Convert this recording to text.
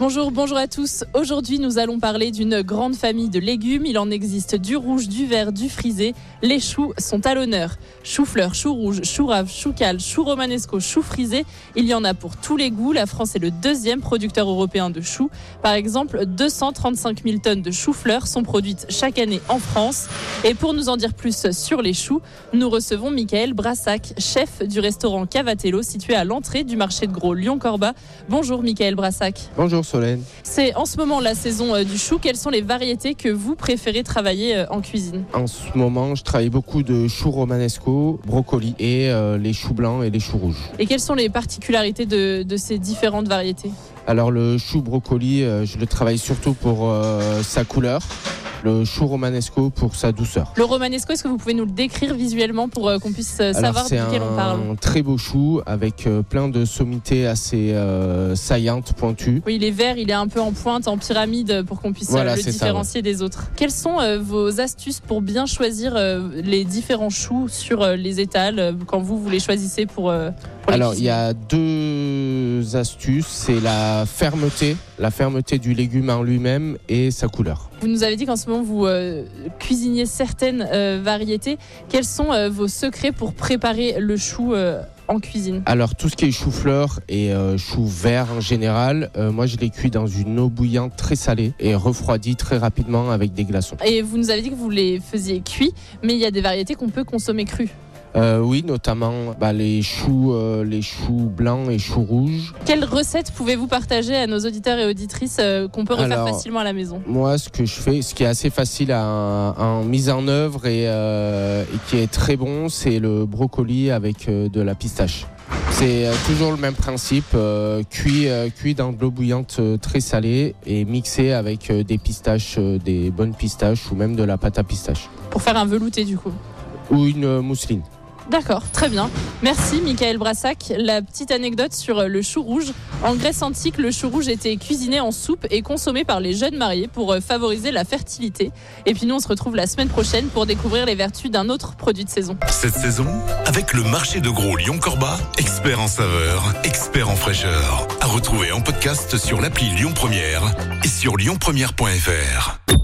Bonjour, bonjour à tous. Aujourd'hui, nous allons parler d'une grande famille de légumes. Il en existe du rouge, du vert, du frisé. Les choux sont à l'honneur. Chou-fleur, chou rouge, chou rave, chou cal, chou romanesco, chou frisé. Il y en a pour tous les goûts. La France est le deuxième producteur européen de choux. Par exemple, 235 000 tonnes de chou-fleurs sont produites chaque année en France. Et pour nous en dire plus sur les choux, nous recevons Michael Brassac, chef du restaurant Cavatello situé à l'entrée du marché de gros Lyon-Corba. Bonjour Michael Brassac. Bonjour Solène. C'est en ce moment la saison euh, du chou. Quelles sont les variétés que vous préférez travailler euh, en cuisine? En ce moment, je travaille beaucoup de choux romanesco, brocoli et euh, les choux blancs et les choux rouges. Et quelles sont les particularités de, de ces différentes variétés? Alors le chou brocoli, euh, je le travaille surtout pour euh, sa couleur. Le chou romanesco pour sa douceur. Le romanesco, est-ce que vous pouvez nous le décrire visuellement pour euh, qu'on puisse euh, savoir c'est duquel on parle? un très beau chou avec euh, plein de sommités assez saillantes, pointues. Oui, il est vert, il est un peu en pointe, en pyramide pour qu'on puisse Voilà, le c'est ça, différencier des autres. Quelles sont vos astuces pour bien choisir les différents choux sur les étals quand vous, vous les choisissez pour, pour Alors il y a deux astuces, c'est la fermeté, la fermeté du légume en lui-même et sa couleur. Vous nous avez dit qu'en ce moment vous euh, cuisiniez certaines euh, variétés. Quels sont euh, vos secrets pour préparer le chou en cuisine? Alors tout ce qui est chou-fleur et euh, chou vert en général, euh, moi je les cuis dans une eau bouillante très salée et refroidie très rapidement avec des glaçons. Et vous nous avez dit que vous les faisiez cuits, mais il y a des variétés qu'on peut consommer crues. Euh, oui, notamment bah, les choux, euh, les choux blancs et choux rouges. Quelles recettes pouvez-vous partager à nos auditeurs et auditrices euh, qu'on peut refaire Alors, facilement à la maison? Moi, ce que je fais, ce qui est assez facile à, en mise en œuvre et, et qui est très bon, c'est le brocoli avec de la pistache. C'est toujours le même principe, cuit, cuit dans de l'eau bouillante très salée et mixé avec des pistaches, des bonnes pistaches ou même de la pâte à pistache Pour faire un velouté du coup. ou une mousseline. D'accord, très bien. Merci Michael Brassac. La petite anecdote sur euh, le chou rouge. En Grèce antique, le chou rouge était cuisiné en soupe et consommé par les jeunes mariés pour euh, favoriser la fertilité. Et puis nous, on se retrouve la semaine prochaine pour découvrir les vertus d'un autre produit de saison. Cette saison, avec le marché de gros Lyon-Corba, expert en saveur, expert en fraîcheur. À retrouver en podcast sur l'appli Lyon Première et sur lyonpremière.fr.